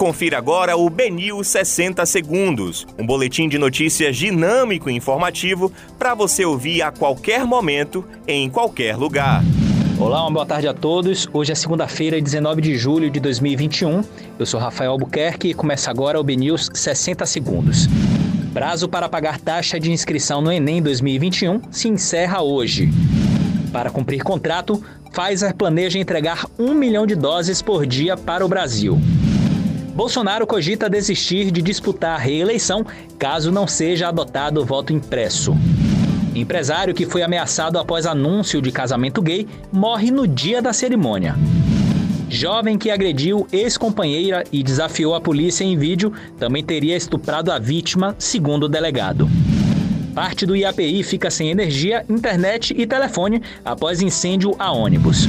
Confira agora o Benil 60 Segundos, um boletim de notícias dinâmico e informativo para você ouvir a qualquer momento, em qualquer lugar. Olá, uma boa tarde a todos. Hoje é segunda-feira, 19 de julho de 2021. Eu sou Rafael Albuquerque e começa agora o BNews 60 Segundos. Prazo para pagar taxa de inscrição no Enem 2021 se encerra hoje. Para cumprir contrato, Pfizer planeja entregar um milhão de doses por dia para o Brasil. Bolsonaro cogita desistir de disputar a reeleição caso não seja adotado o voto impresso. Empresário que foi ameaçado após anúncio de casamento gay morre no dia da cerimônia. Jovem que agrediu ex-companheira e desafiou a polícia em vídeo também teria estuprado a vítima, segundo o delegado. Parte do IAPI fica sem energia, internet e telefone após incêndio a ônibus.